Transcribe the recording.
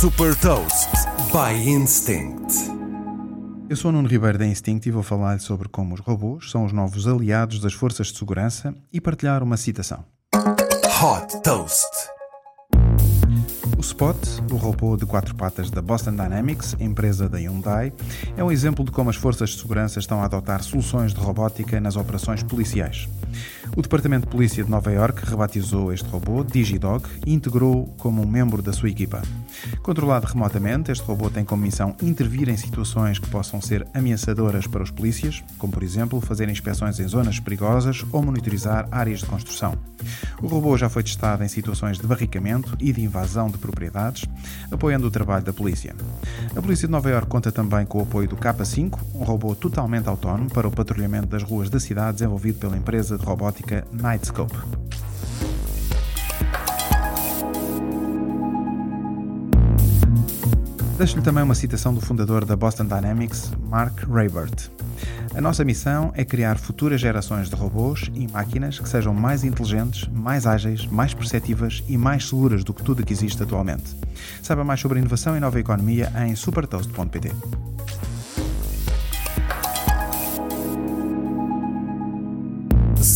Super Toast by Instinct. Eu sou o Nuno Ribeiro da Instinct e vou falar sobre como os robôs são os novos aliados das forças de segurança e partilhar uma citação. Hot Toast. O Spot, o robô de quatro patas da Boston Dynamics, empresa da Hyundai, é um exemplo de como as forças de segurança estão a adotar soluções de robótica nas operações policiais. O Departamento de Polícia de Nova York rebatizou este robô DigiDog e integrou como um membro da sua equipa. Controlado remotamente, este robô tem como missão intervir em situações que possam ser ameaçadoras para os polícias, como por exemplo fazer inspeções em zonas perigosas ou monitorizar áreas de construção. O robô já foi testado em situações de barricamento e de invasão de propriedades, apoiando o trabalho da polícia. A Polícia de Nova York conta também com o apoio do K5, um robô totalmente autónomo para o patrulhamento das ruas da cidade desenvolvido pela empresa de robótica Nightscope. Deixo-lhe também uma citação do fundador da Boston Dynamics, Mark Raybert. A nossa missão é criar futuras gerações de robôs e máquinas que sejam mais inteligentes, mais ágeis, mais perceptivas e mais seguras do que tudo que existe atualmente. Saiba mais sobre inovação e nova economia em supertoast.pt.